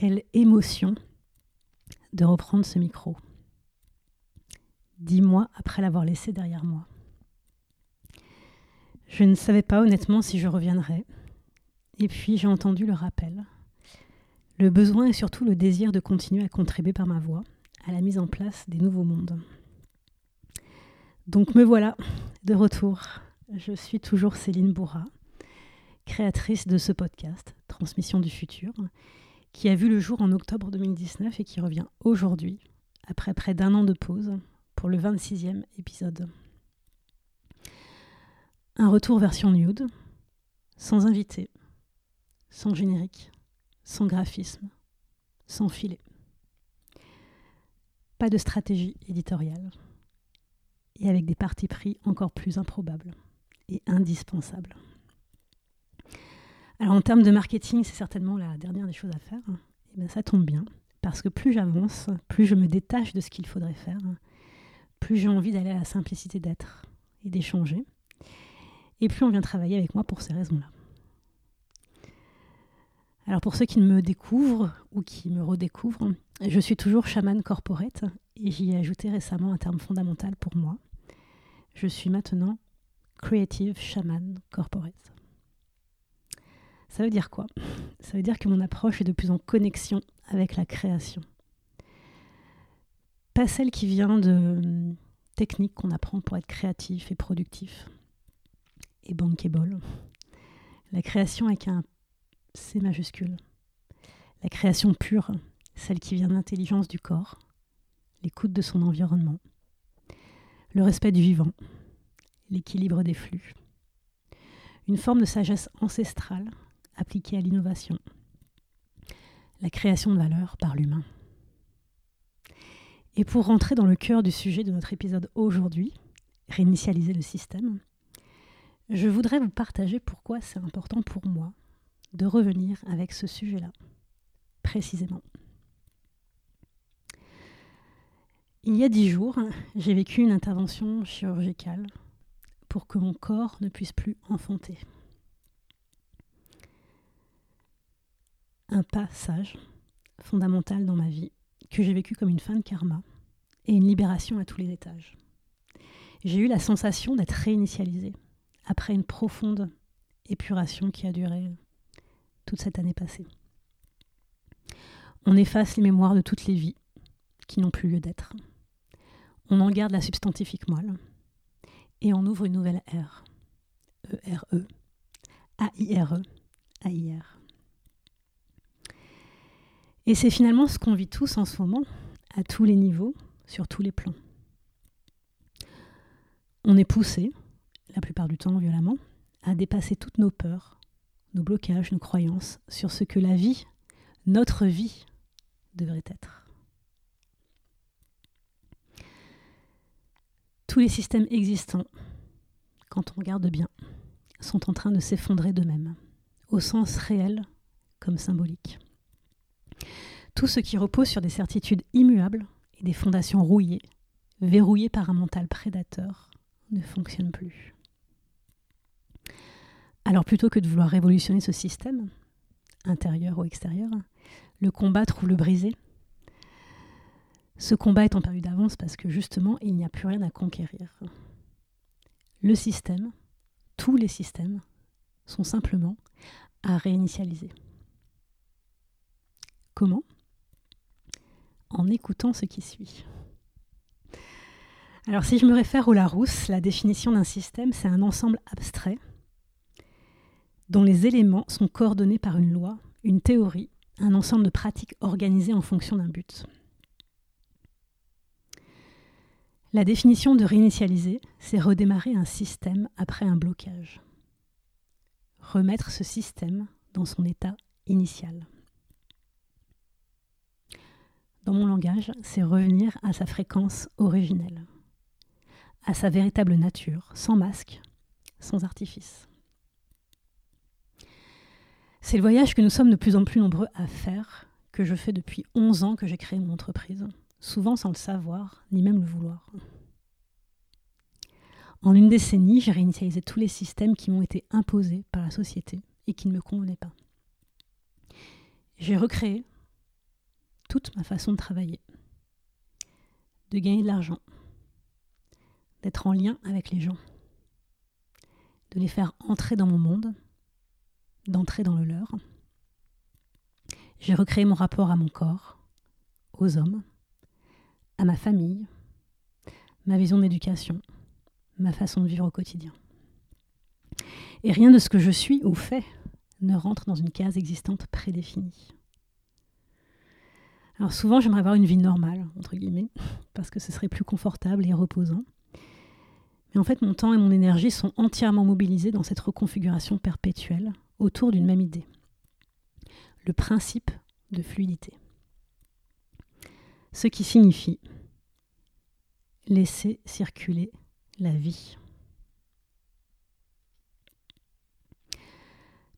Quelle émotion de reprendre ce micro. Dix mois après l'avoir laissé derrière moi. Je ne savais pas honnêtement si je reviendrais. Et puis j'ai entendu le rappel. Le besoin et surtout le désir de continuer à contribuer par ma voix à la mise en place des nouveaux mondes. Donc me voilà de retour. Je suis toujours Céline Bourra, créatrice de ce podcast, Transmission du futur, qui a vu le jour en octobre 2019 et qui revient aujourd'hui, après près d'un an de pause, pour le 26e épisode. Un retour version nude, sans invité, sans générique, sans graphisme, sans filet. Pas de stratégie éditoriale. Et avec des partis pris encore plus improbables et indispensables. Alors en termes de marketing, c'est certainement la dernière des choses à faire. Et bien ça tombe bien, parce que plus j'avance, plus je me détache de ce qu'il faudrait faire, plus j'ai envie d'aller à la simplicité d'être et d'échanger, et plus on vient travailler avec moi pour ces raisons-là. Alors pour ceux qui me découvrent ou qui me redécouvrent, je suis toujours chaman corporate et j'y ai ajouté récemment un terme fondamental pour moi. Je suis maintenant creative shaman corporate. Ça veut dire quoi? Ça veut dire que mon approche est de plus en connexion avec la création. Pas celle qui vient de hum, techniques qu'on apprend pour être créatif et productif et bankable. La création avec un C majuscule. La création pure, celle qui vient de l'intelligence du corps, l'écoute de son environnement, le respect du vivant, l'équilibre des flux. Une forme de sagesse ancestrale appliquée à l'innovation, la création de valeur par l'humain. Et pour rentrer dans le cœur du sujet de notre épisode aujourd'hui, réinitialiser le système, je voudrais vous partager pourquoi c'est important pour moi de revenir avec ce sujet-là, précisément. Il y a dix jours, j'ai vécu une intervention chirurgicale pour que mon corps ne puisse plus enfanter. Un passage fondamental dans ma vie que j'ai vécu comme une fin de karma et une libération à tous les étages. J'ai eu la sensation d'être réinitialisée après une profonde épuration qui a duré toute cette année passée. On efface les mémoires de toutes les vies qui n'ont plus lieu d'être. On en garde la substantifique moelle et on ouvre une nouvelle ère. E-R-E, A-I-R-E, A-I-R. Et c'est finalement ce qu'on vit tous en ce moment, à tous les niveaux, sur tous les plans. On est poussé, la plupart du temps violemment, à dépasser toutes nos peurs, nos blocages, nos croyances sur ce que la vie, notre vie, devrait être. Tous les systèmes existants, quand on regarde bien, sont en train de s'effondrer d'eux-mêmes, au sens réel comme symbolique. Tout ce qui repose sur des certitudes immuables et des fondations rouillées, verrouillées par un mental prédateur, ne fonctionne plus. Alors plutôt que de vouloir révolutionner ce système, intérieur ou extérieur, le combattre ou le briser, ce combat est en perdu d'avance parce que justement, il n'y a plus rien à conquérir. Le système, tous les systèmes, sont simplement à réinitialiser. Comment? En écoutant ce qui suit. Alors si je me réfère au Larousse, la définition d'un système, c'est un ensemble abstrait dont les éléments sont coordonnés par une loi, une théorie, un ensemble de pratiques organisées en fonction d'un but. La définition de réinitialiser, c'est redémarrer un système après un blocage. Remettre ce système dans son état initial dans mon langage, c'est revenir à sa fréquence originelle, à sa véritable nature, sans masque, sans artifice. C'est le voyage que nous sommes de plus en plus nombreux à faire, que je fais depuis 11 ans que j'ai créé mon entreprise, souvent sans le savoir, ni même le vouloir. En une décennie, j'ai réinitialisé tous les systèmes qui m'ont été imposés par la société et qui ne me convenaient pas. J'ai recréé toute ma façon de travailler, de gagner de l'argent, d'être en lien avec les gens, de les faire entrer dans mon monde, d'entrer dans le leur. J'ai recréé mon rapport à mon corps, aux hommes, à ma famille, ma vision d'éducation, ma façon de vivre au quotidien. Et rien de ce que je suis ou fais ne rentre dans une case existante prédéfinie. Alors souvent, j'aimerais avoir une vie normale, entre guillemets, parce que ce serait plus confortable et reposant. Mais en fait, mon temps et mon énergie sont entièrement mobilisés dans cette reconfiguration perpétuelle autour d'une même idée. Le principe de fluidité. Ce qui signifie laisser circuler la vie.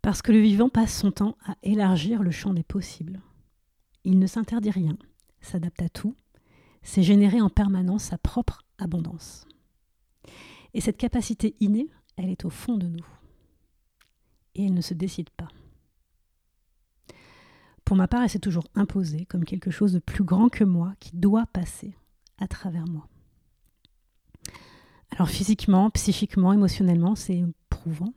Parce que le vivant passe son temps à élargir le champ des possibles. Il ne s'interdit rien, s'adapte à tout, c'est générer en permanence sa propre abondance. Et cette capacité innée, elle est au fond de nous. Et elle ne se décide pas. Pour ma part, elle s'est toujours imposée comme quelque chose de plus grand que moi qui doit passer à travers moi. Alors physiquement, psychiquement, émotionnellement, c'est prouvant.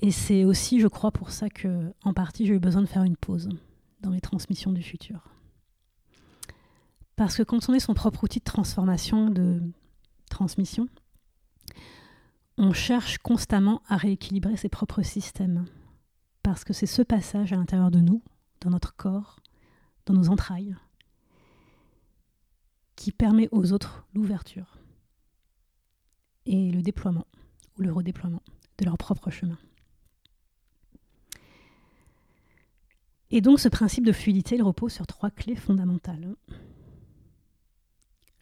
Et c'est aussi, je crois, pour ça que, en partie, j'ai eu besoin de faire une pause dans les transmissions du futur. Parce que quand on est son propre outil de transformation, de transmission, on cherche constamment à rééquilibrer ses propres systèmes. Parce que c'est ce passage à l'intérieur de nous, dans notre corps, dans nos entrailles, qui permet aux autres l'ouverture et le déploiement ou le redéploiement de leur propre chemin. Et donc ce principe de fluidité, il repose sur trois clés fondamentales.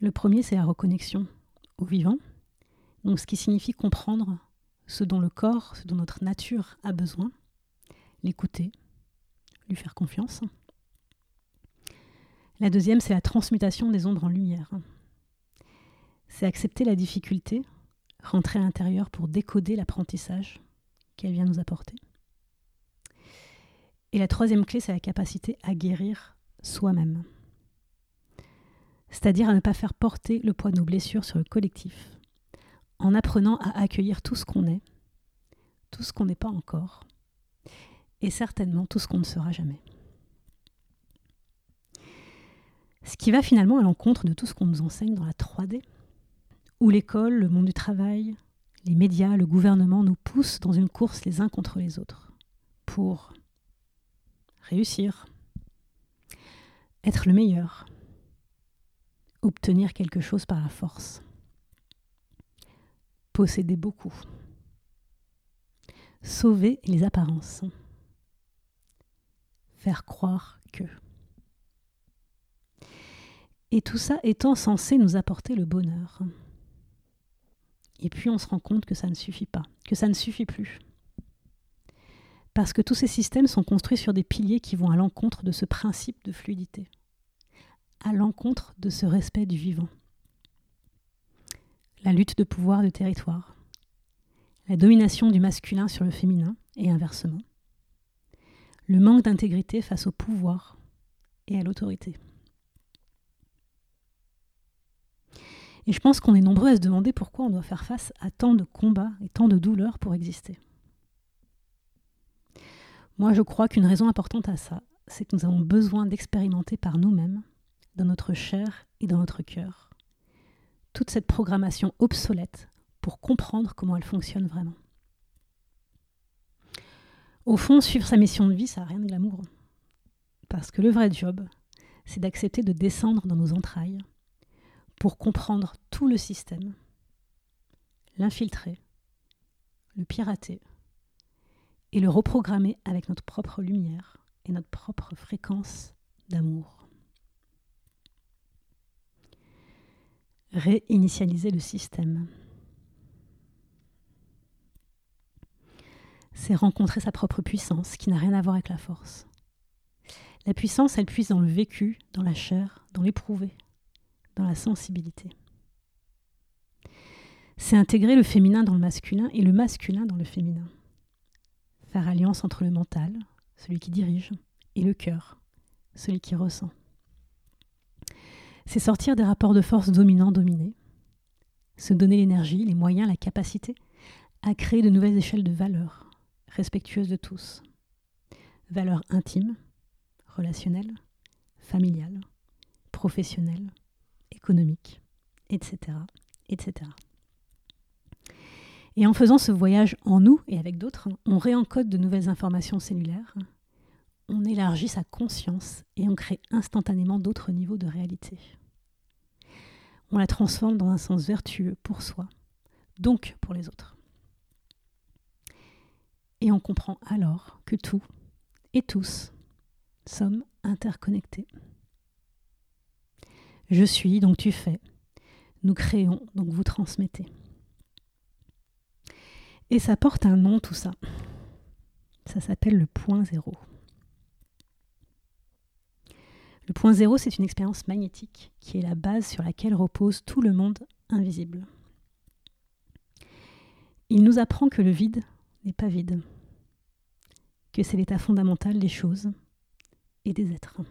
Le premier, c'est la reconnexion au vivant, donc ce qui signifie comprendre ce dont le corps, ce dont notre nature a besoin, l'écouter, lui faire confiance. La deuxième, c'est la transmutation des ombres en lumière. C'est accepter la difficulté, rentrer à l'intérieur pour décoder l'apprentissage qu'elle vient nous apporter. Et la troisième clé, c'est la capacité à guérir soi-même. C'est-à-dire à ne pas faire porter le poids de nos blessures sur le collectif, en apprenant à accueillir tout ce qu'on est, tout ce qu'on n'est pas encore, et certainement tout ce qu'on ne sera jamais. Ce qui va finalement à l'encontre de tout ce qu'on nous enseigne dans la 3D, où l'école, le monde du travail, les médias, le gouvernement nous poussent dans une course les uns contre les autres, pour réussir, être le meilleur, obtenir quelque chose par la force, posséder beaucoup, sauver les apparences, faire croire que. Et tout ça étant censé nous apporter le bonheur. Et puis on se rend compte que ça ne suffit pas, que ça ne suffit plus parce que tous ces systèmes sont construits sur des piliers qui vont à l'encontre de ce principe de fluidité, à l'encontre de ce respect du vivant. La lutte de pouvoir de territoire, la domination du masculin sur le féminin et inversement, le manque d'intégrité face au pouvoir et à l'autorité. Et je pense qu'on est nombreux à se demander pourquoi on doit faire face à tant de combats et tant de douleurs pour exister. Moi, je crois qu'une raison importante à ça, c'est que nous avons besoin d'expérimenter par nous-mêmes, dans notre chair et dans notre cœur, toute cette programmation obsolète pour comprendre comment elle fonctionne vraiment. Au fond, suivre sa mission de vie, ça n'a rien de glamour. Parce que le vrai job, c'est d'accepter de descendre dans nos entrailles pour comprendre tout le système, l'infiltrer, le pirater, et le reprogrammer avec notre propre lumière et notre propre fréquence d'amour. Réinitialiser le système. C'est rencontrer sa propre puissance qui n'a rien à voir avec la force. La puissance, elle puise dans le vécu, dans la chair, dans l'éprouvé, dans la sensibilité. C'est intégrer le féminin dans le masculin et le masculin dans le féminin faire alliance entre le mental, celui qui dirige, et le cœur, celui qui ressent. C'est sortir des rapports de force dominants-dominés, se donner l'énergie, les moyens, la capacité à créer de nouvelles échelles de valeurs, respectueuses de tous. Valeurs intimes, relationnelles, familiales, professionnelles, économiques, etc., etc. Et en faisant ce voyage en nous et avec d'autres, on réencode de nouvelles informations cellulaires, on élargit sa conscience et on crée instantanément d'autres niveaux de réalité. On la transforme dans un sens vertueux pour soi, donc pour les autres. Et on comprend alors que tout et tous sommes interconnectés. Je suis, donc tu fais. Nous créons, donc vous transmettez. Et ça porte un nom tout ça. Ça s'appelle le point zéro. Le point zéro, c'est une expérience magnétique qui est la base sur laquelle repose tout le monde invisible. Il nous apprend que le vide n'est pas vide, que c'est l'état fondamental des choses et des êtres.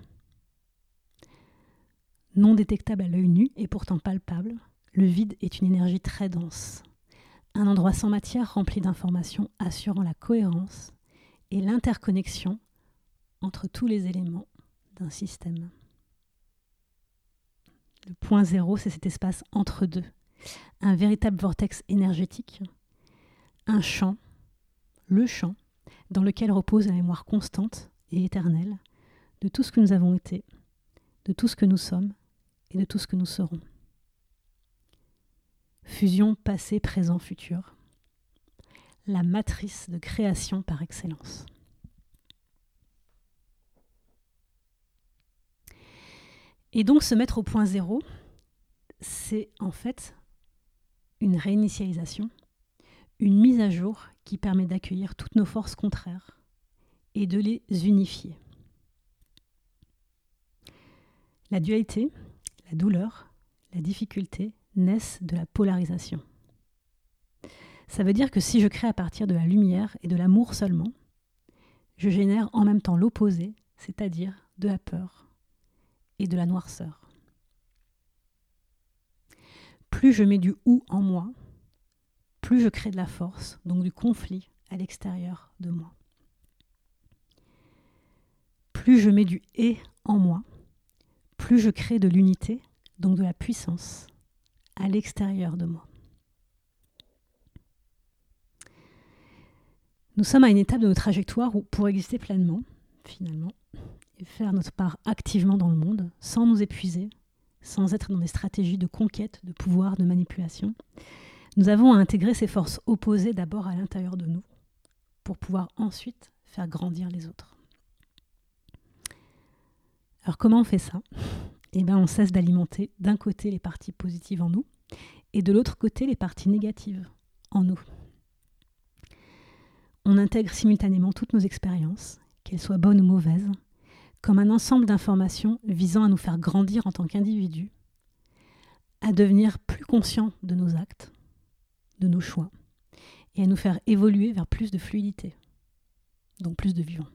Non détectable à l'œil nu et pourtant palpable, le vide est une énergie très dense, un endroit sans matière rempli d'informations assurant la cohérence et l'interconnexion entre tous les éléments d'un système. Le point zéro, c'est cet espace entre deux, un véritable vortex énergétique, un champ, le champ, dans lequel repose la mémoire constante et éternelle de tout ce que nous avons été, de tout ce que nous sommes et de tout ce que nous serons fusion passé, présent, futur, la matrice de création par excellence. Et donc se mettre au point zéro, c'est en fait une réinitialisation, une mise à jour qui permet d'accueillir toutes nos forces contraires et de les unifier. La dualité, la douleur, la difficulté, naissent de la polarisation. Ça veut dire que si je crée à partir de la lumière et de l'amour seulement, je génère en même temps l'opposé, c'est-à-dire de la peur et de la noirceur. Plus je mets du ou en moi, plus je crée de la force, donc du conflit à l'extérieur de moi. Plus je mets du et en moi, plus je crée de l'unité, donc de la puissance à l'extérieur de moi. Nous sommes à une étape de notre trajectoire où, pour exister pleinement, finalement, et faire notre part activement dans le monde, sans nous épuiser, sans être dans des stratégies de conquête, de pouvoir, de manipulation, nous avons à intégrer ces forces opposées d'abord à l'intérieur de nous, pour pouvoir ensuite faire grandir les autres. Alors comment on fait ça? Eh bien, on cesse d'alimenter d'un côté les parties positives en nous et de l'autre côté les parties négatives en nous. On intègre simultanément toutes nos expériences, qu'elles soient bonnes ou mauvaises, comme un ensemble d'informations visant à nous faire grandir en tant qu'individus, à devenir plus conscients de nos actes, de nos choix, et à nous faire évoluer vers plus de fluidité, donc plus de vivant.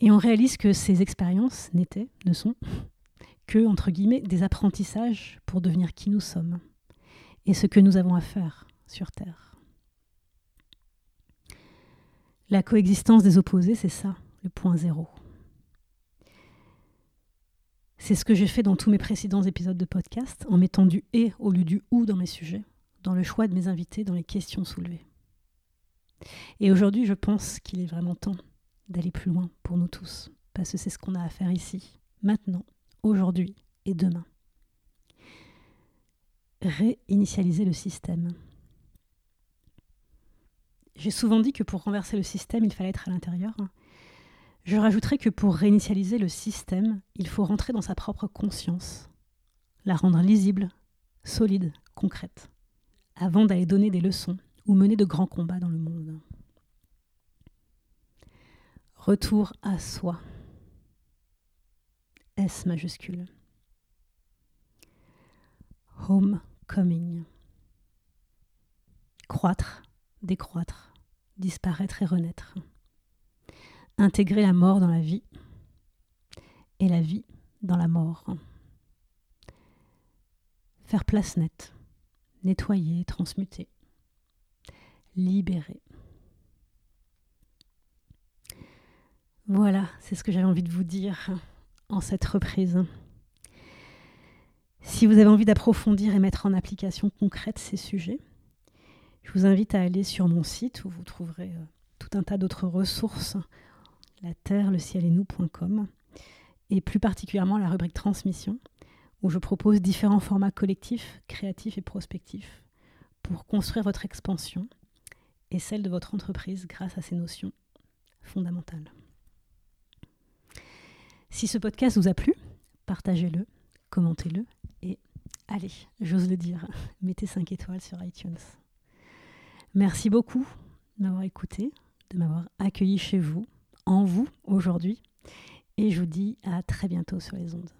Et on réalise que ces expériences n'étaient, ne sont, que, entre guillemets, des apprentissages pour devenir qui nous sommes et ce que nous avons à faire sur Terre. La coexistence des opposés, c'est ça, le point zéro. C'est ce que j'ai fait dans tous mes précédents épisodes de podcast, en mettant du et au lieu du ou dans mes sujets, dans le choix de mes invités, dans les questions soulevées. Et aujourd'hui, je pense qu'il est vraiment temps d'aller plus loin pour nous tous, parce que c'est ce qu'on a à faire ici, maintenant, aujourd'hui et demain. Réinitialiser le système. J'ai souvent dit que pour renverser le système, il fallait être à l'intérieur. Je rajouterais que pour réinitialiser le système, il faut rentrer dans sa propre conscience, la rendre lisible, solide, concrète, avant d'aller donner des leçons ou mener de grands combats dans le monde. Retour à soi. S majuscule. Homecoming. Croître, décroître, disparaître et renaître. intégrer la mort dans la vie et la vie dans la mort. Faire place nette, nettoyer, transmuter, libérer. Voilà, c'est ce que j'avais envie de vous dire cette reprise. Si vous avez envie d'approfondir et mettre en application concrète ces sujets, je vous invite à aller sur mon site où vous trouverez euh, tout un tas d'autres ressources, la terre, le ciel et nous.com, et plus particulièrement la rubrique transmission, où je propose différents formats collectifs, créatifs et prospectifs pour construire votre expansion et celle de votre entreprise grâce à ces notions fondamentales. Si ce podcast vous a plu, partagez-le, commentez-le et allez, j'ose le dire, mettez 5 étoiles sur iTunes. Merci beaucoup de m'avoir écouté, de m'avoir accueilli chez vous, en vous aujourd'hui, et je vous dis à très bientôt sur les ondes.